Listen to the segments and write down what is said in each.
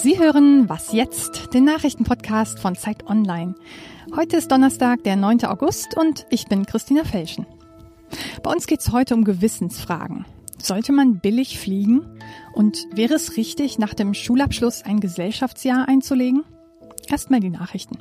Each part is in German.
Sie hören Was jetzt? Den Nachrichtenpodcast von Zeit Online. Heute ist Donnerstag, der 9. August und ich bin Christina Felschen. Bei uns geht es heute um Gewissensfragen. Sollte man billig fliegen? Und wäre es richtig, nach dem Schulabschluss ein Gesellschaftsjahr einzulegen? Erstmal die Nachrichten.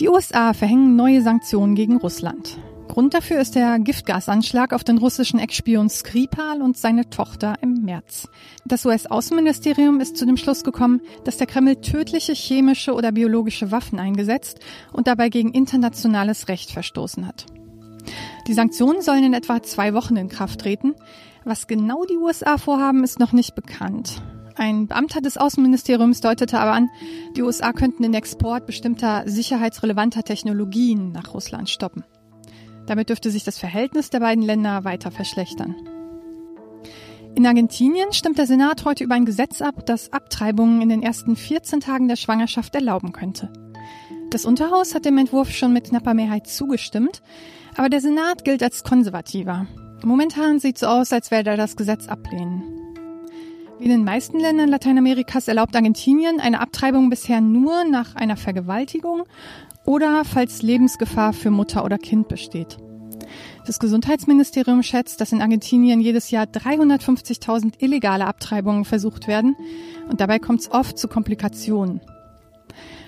Die USA verhängen neue Sanktionen gegen Russland. Grund dafür ist der Giftgasanschlag auf den russischen Ex-Spion Skripal und seine Tochter im März. Das US-Außenministerium ist zu dem Schluss gekommen, dass der Kreml tödliche chemische oder biologische Waffen eingesetzt und dabei gegen internationales Recht verstoßen hat. Die Sanktionen sollen in etwa zwei Wochen in Kraft treten. Was genau die USA vorhaben, ist noch nicht bekannt. Ein Beamter des Außenministeriums deutete aber an, die USA könnten den Export bestimmter sicherheitsrelevanter Technologien nach Russland stoppen. Damit dürfte sich das Verhältnis der beiden Länder weiter verschlechtern. In Argentinien stimmt der Senat heute über ein Gesetz ab, das Abtreibungen in den ersten 14 Tagen der Schwangerschaft erlauben könnte. Das Unterhaus hat dem Entwurf schon mit knapper Mehrheit zugestimmt, aber der Senat gilt als konservativer. Momentan sieht es so aus, als werde er das Gesetz ablehnen. Wie in den meisten Ländern Lateinamerikas erlaubt Argentinien eine Abtreibung bisher nur nach einer Vergewaltigung oder falls Lebensgefahr für Mutter oder Kind besteht. Das Gesundheitsministerium schätzt, dass in Argentinien jedes Jahr 350.000 illegale Abtreibungen versucht werden und dabei kommt es oft zu Komplikationen.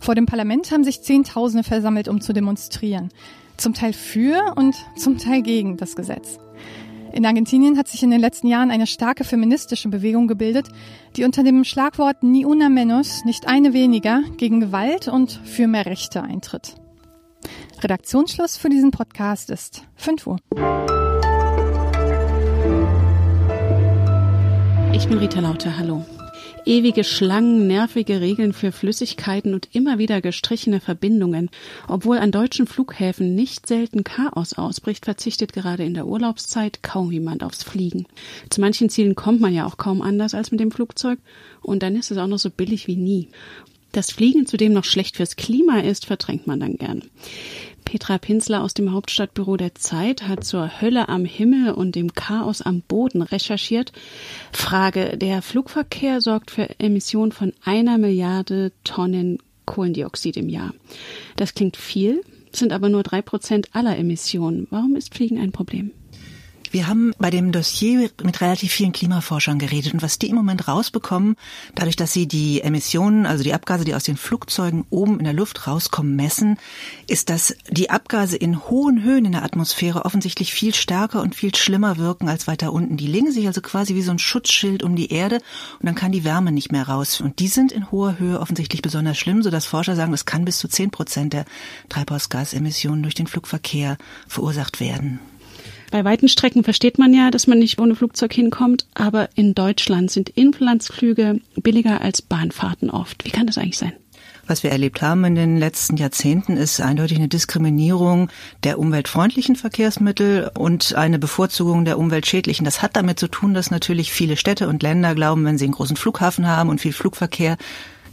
Vor dem Parlament haben sich Zehntausende versammelt, um zu demonstrieren. Zum Teil für und zum Teil gegen das Gesetz. In Argentinien hat sich in den letzten Jahren eine starke feministische Bewegung gebildet, die unter dem Schlagwort Ni una menos, nicht eine weniger, gegen Gewalt und für mehr Rechte eintritt. Redaktionsschluss für diesen Podcast ist 5 Uhr. Ich bin Rita Lauter, hallo ewige Schlangen, nervige Regeln für Flüssigkeiten und immer wieder gestrichene Verbindungen. Obwohl an deutschen Flughäfen nicht selten Chaos ausbricht, verzichtet gerade in der Urlaubszeit kaum jemand aufs Fliegen. Zu manchen Zielen kommt man ja auch kaum anders als mit dem Flugzeug und dann ist es auch noch so billig wie nie. Dass Fliegen zudem noch schlecht fürs Klima ist, verdrängt man dann gern. Petra Pinsler aus dem Hauptstadtbüro der Zeit hat zur Hölle am Himmel und dem Chaos am Boden recherchiert. Frage, der Flugverkehr sorgt für Emissionen von einer Milliarde Tonnen Kohlendioxid im Jahr. Das klingt viel, sind aber nur drei Prozent aller Emissionen. Warum ist Fliegen ein Problem? Wir haben bei dem Dossier mit relativ vielen Klimaforschern geredet und was die im Moment rausbekommen, dadurch, dass sie die Emissionen, also die Abgase, die aus den Flugzeugen oben in der Luft rauskommen, messen, ist, dass die Abgase in hohen Höhen in der Atmosphäre offensichtlich viel stärker und viel schlimmer wirken als weiter unten. Die legen sich also quasi wie so ein Schutzschild um die Erde und dann kann die Wärme nicht mehr raus. Und die sind in hoher Höhe offensichtlich besonders schlimm, sodass Forscher sagen, es kann bis zu zehn Prozent der Treibhausgasemissionen durch den Flugverkehr verursacht werden. Bei weiten Strecken versteht man ja, dass man nicht ohne Flugzeug hinkommt, aber in Deutschland sind Inlandsflüge billiger als Bahnfahrten oft. Wie kann das eigentlich sein? Was wir erlebt haben in den letzten Jahrzehnten, ist eindeutig eine Diskriminierung der umweltfreundlichen Verkehrsmittel und eine Bevorzugung der umweltschädlichen. Das hat damit zu tun, dass natürlich viele Städte und Länder glauben, wenn sie einen großen Flughafen haben und viel Flugverkehr,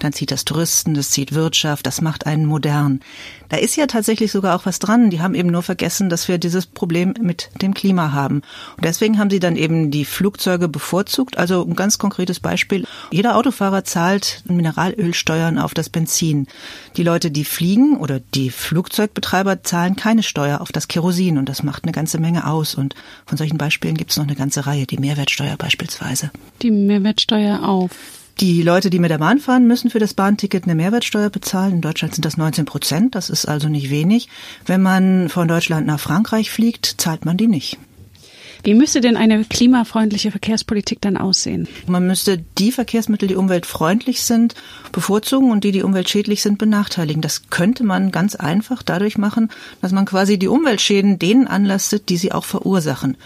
dann zieht das Touristen, das zieht Wirtschaft, das macht einen modern. Da ist ja tatsächlich sogar auch was dran. Die haben eben nur vergessen, dass wir dieses Problem mit dem Klima haben. Und deswegen haben sie dann eben die Flugzeuge bevorzugt. Also ein ganz konkretes Beispiel. Jeder Autofahrer zahlt Mineralölsteuern auf das Benzin. Die Leute, die fliegen oder die Flugzeugbetreiber zahlen keine Steuer auf das Kerosin. Und das macht eine ganze Menge aus. Und von solchen Beispielen gibt es noch eine ganze Reihe. Die Mehrwertsteuer beispielsweise. Die Mehrwertsteuer auf die Leute, die mit der Bahn fahren, müssen für das Bahnticket eine Mehrwertsteuer bezahlen. In Deutschland sind das 19 Prozent. Das ist also nicht wenig. Wenn man von Deutschland nach Frankreich fliegt, zahlt man die nicht. Wie müsste denn eine klimafreundliche Verkehrspolitik dann aussehen? Man müsste die Verkehrsmittel, die umweltfreundlich sind, bevorzugen und die, die umweltschädlich sind, benachteiligen. Das könnte man ganz einfach dadurch machen, dass man quasi die Umweltschäden denen anlastet, die sie auch verursachen.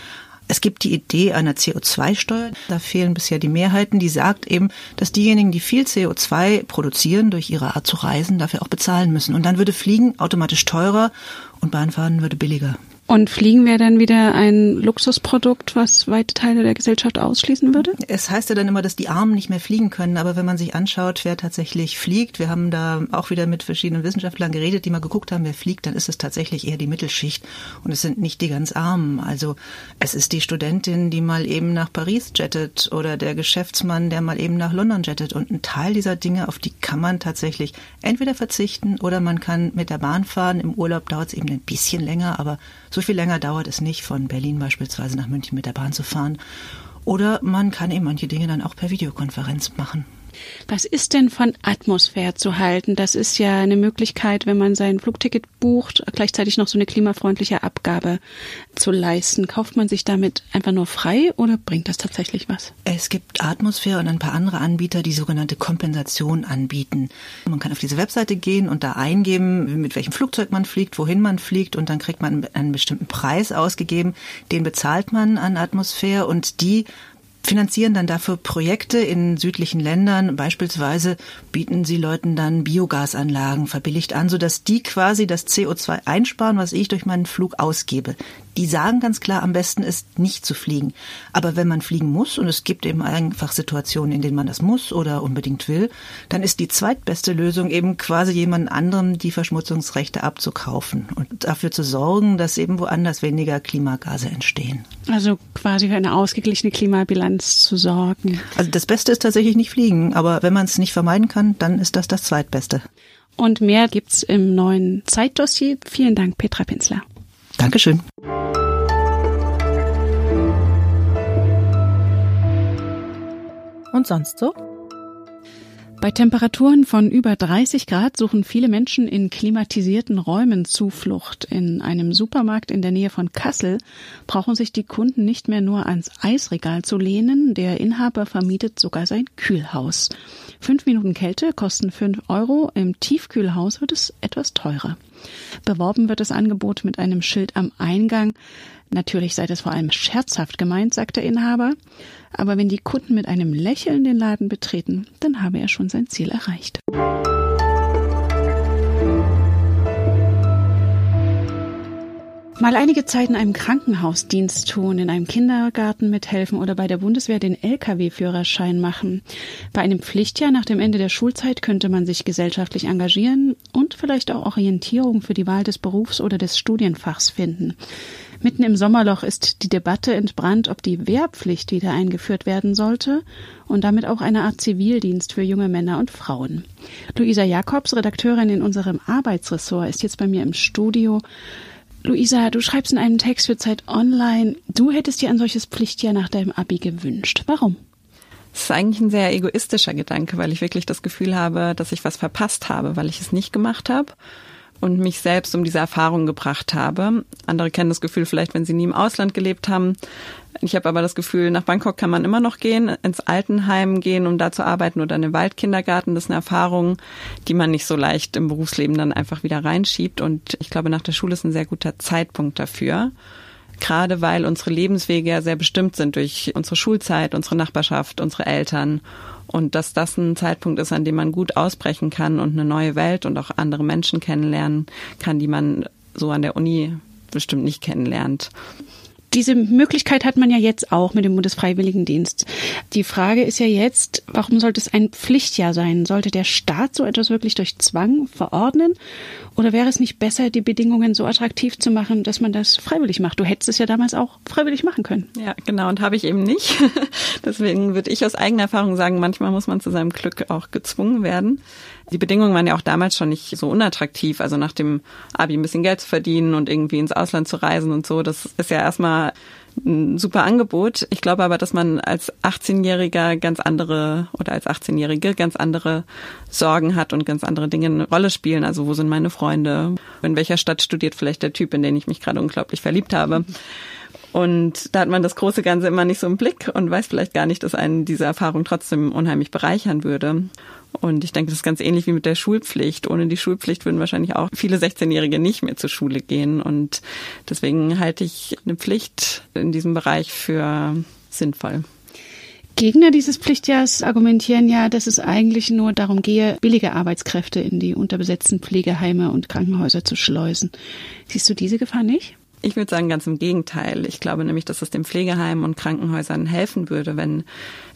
Es gibt die Idee einer CO2-Steuer. Da fehlen bisher die Mehrheiten. Die sagt eben, dass diejenigen, die viel CO2 produzieren durch ihre Art zu reisen, dafür auch bezahlen müssen. Und dann würde Fliegen automatisch teurer und Bahnfahren würde billiger. Und Fliegen wäre dann wieder ein Luxusprodukt, was weite Teile der Gesellschaft ausschließen würde? Es heißt ja dann immer, dass die Armen nicht mehr fliegen können. Aber wenn man sich anschaut, wer tatsächlich fliegt, wir haben da auch wieder mit verschiedenen Wissenschaftlern geredet, die mal geguckt haben, wer fliegt, dann ist es tatsächlich eher die Mittelschicht. Und es sind nicht die ganz Armen. Also es ist die Studentin, die mal eben nach Paris jettet oder der Geschäftsmann, der mal eben nach London jettet. Und ein Teil dieser Dinge, auf die kann man tatsächlich entweder verzichten oder man kann mit der Bahn fahren. Im Urlaub dauert es eben ein bisschen länger, aber so viel länger dauert es nicht, von Berlin beispielsweise nach München mit der Bahn zu fahren. Oder man kann eben manche Dinge dann auch per Videokonferenz machen. Was ist denn von Atmosphäre zu halten? Das ist ja eine Möglichkeit, wenn man sein Flugticket bucht, gleichzeitig noch so eine klimafreundliche Abgabe zu leisten. Kauft man sich damit einfach nur frei oder bringt das tatsächlich was? Es gibt Atmosphäre und ein paar andere Anbieter, die sogenannte Kompensation anbieten. Man kann auf diese Webseite gehen und da eingeben, mit welchem Flugzeug man fliegt, wohin man fliegt und dann kriegt man einen bestimmten Preis ausgegeben. Den bezahlt man an Atmosphäre und die finanzieren dann dafür Projekte in südlichen Ländern. Beispielsweise bieten sie Leuten dann Biogasanlagen verbilligt an, sodass die quasi das CO2 einsparen, was ich durch meinen Flug ausgebe die sagen ganz klar, am besten ist nicht zu fliegen. Aber wenn man fliegen muss, und es gibt eben einfach Situationen, in denen man das muss oder unbedingt will, dann ist die zweitbeste Lösung eben quasi jemand anderem die Verschmutzungsrechte abzukaufen und dafür zu sorgen, dass eben woanders weniger Klimagase entstehen. Also quasi für eine ausgeglichene Klimabilanz zu sorgen. Also das Beste ist tatsächlich nicht fliegen, aber wenn man es nicht vermeiden kann, dann ist das das zweitbeste. Und mehr gibt's im neuen Zeitdossier. Vielen Dank, Petra Pinsler. Dankeschön. Und sonst so? Bei Temperaturen von über 30 Grad suchen viele Menschen in klimatisierten Räumen Zuflucht. In einem Supermarkt in der Nähe von Kassel brauchen sich die Kunden nicht mehr nur ans Eisregal zu lehnen. Der Inhaber vermietet sogar sein Kühlhaus. Fünf Minuten Kälte kosten fünf Euro. Im Tiefkühlhaus wird es etwas teurer. Beworben wird das Angebot mit einem Schild am Eingang. Natürlich sei das vor allem scherzhaft gemeint, sagt der Inhaber. Aber wenn die Kunden mit einem Lächeln den Laden betreten, dann habe er schon sein Ziel erreicht. Mal einige Zeit in einem Krankenhausdienst tun, in einem Kindergarten mithelfen oder bei der Bundeswehr den Lkw-Führerschein machen. Bei einem Pflichtjahr nach dem Ende der Schulzeit könnte man sich gesellschaftlich engagieren und vielleicht auch Orientierung für die Wahl des Berufs oder des Studienfachs finden. Mitten im Sommerloch ist die Debatte entbrannt, ob die Wehrpflicht wieder eingeführt werden sollte und damit auch eine Art Zivildienst für junge Männer und Frauen. Luisa Jakobs, Redakteurin in unserem Arbeitsressort, ist jetzt bei mir im Studio. Luisa, du schreibst in einem Text für Zeit Online, du hättest dir ein solches Pflichtjahr nach deinem Abi gewünscht. Warum? Das ist eigentlich ein sehr egoistischer Gedanke, weil ich wirklich das Gefühl habe, dass ich was verpasst habe, weil ich es nicht gemacht habe und mich selbst um diese Erfahrung gebracht habe. Andere kennen das Gefühl vielleicht, wenn sie nie im Ausland gelebt haben. Ich habe aber das Gefühl, nach Bangkok kann man immer noch gehen, ins Altenheim gehen, um da zu arbeiten oder in den Waldkindergarten. Das ist eine Erfahrung, die man nicht so leicht im Berufsleben dann einfach wieder reinschiebt. Und ich glaube, nach der Schule ist ein sehr guter Zeitpunkt dafür. Gerade weil unsere Lebenswege ja sehr bestimmt sind durch unsere Schulzeit, unsere Nachbarschaft, unsere Eltern und dass das ein Zeitpunkt ist, an dem man gut ausbrechen kann und eine neue Welt und auch andere Menschen kennenlernen kann, die man so an der Uni bestimmt nicht kennenlernt. Diese Möglichkeit hat man ja jetzt auch mit dem Bundesfreiwilligendienst. Die Frage ist ja jetzt, warum sollte es ein Pflichtjahr sein? Sollte der Staat so etwas wirklich durch Zwang verordnen? Oder wäre es nicht besser, die Bedingungen so attraktiv zu machen, dass man das freiwillig macht? Du hättest es ja damals auch freiwillig machen können. Ja, genau, und habe ich eben nicht. Deswegen würde ich aus eigener Erfahrung sagen, manchmal muss man zu seinem Glück auch gezwungen werden. Die Bedingungen waren ja auch damals schon nicht so unattraktiv. Also nach dem Abi ein bisschen Geld zu verdienen und irgendwie ins Ausland zu reisen und so, das ist ja erstmal ein super Angebot. Ich glaube aber, dass man als 18-Jähriger ganz andere oder als 18-Jährige ganz andere Sorgen hat und ganz andere Dinge eine Rolle spielen. Also wo sind meine Freunde? In welcher Stadt studiert vielleicht der Typ, in den ich mich gerade unglaublich verliebt habe? Und da hat man das große Ganze immer nicht so im Blick und weiß vielleicht gar nicht, dass einen diese Erfahrung trotzdem unheimlich bereichern würde. Und ich denke, das ist ganz ähnlich wie mit der Schulpflicht. Ohne die Schulpflicht würden wahrscheinlich auch viele 16-Jährige nicht mehr zur Schule gehen. Und deswegen halte ich eine Pflicht in diesem Bereich für sinnvoll. Gegner dieses Pflichtjahrs argumentieren ja, dass es eigentlich nur darum gehe, billige Arbeitskräfte in die unterbesetzten Pflegeheime und Krankenhäuser zu schleusen. Siehst du diese Gefahr nicht? Ich würde sagen, ganz im Gegenteil. Ich glaube nämlich, dass es den Pflegeheimen und Krankenhäusern helfen würde, wenn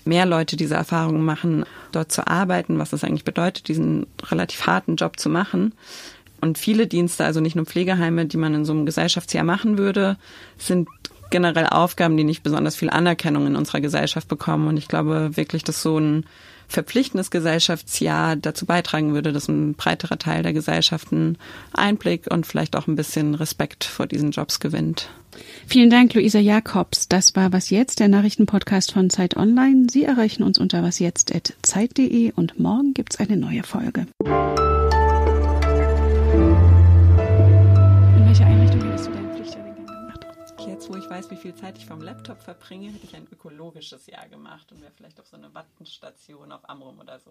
mehr Leute diese Erfahrungen machen, dort zu arbeiten, was es eigentlich bedeutet, diesen relativ harten Job zu machen. Und viele Dienste, also nicht nur Pflegeheime, die man in so einem Gesellschaftsjahr machen würde, sind generell Aufgaben, die nicht besonders viel Anerkennung in unserer Gesellschaft bekommen. Und ich glaube wirklich, dass so ein verpflichtendes Gesellschaftsjahr dazu beitragen würde, dass ein breiterer Teil der Gesellschaften Einblick und vielleicht auch ein bisschen Respekt vor diesen Jobs gewinnt. Vielen Dank, Luisa Jakobs. Das war Was Jetzt, der Nachrichtenpodcast von Zeit Online. Sie erreichen uns unter wasjetzt.zeit.de und morgen gibt's eine neue Folge. Weiß, wie viel Zeit ich vom Laptop verbringe, hätte ich ein ökologisches Jahr gemacht und wäre vielleicht auf so eine Wattenstation auf Amrum oder so.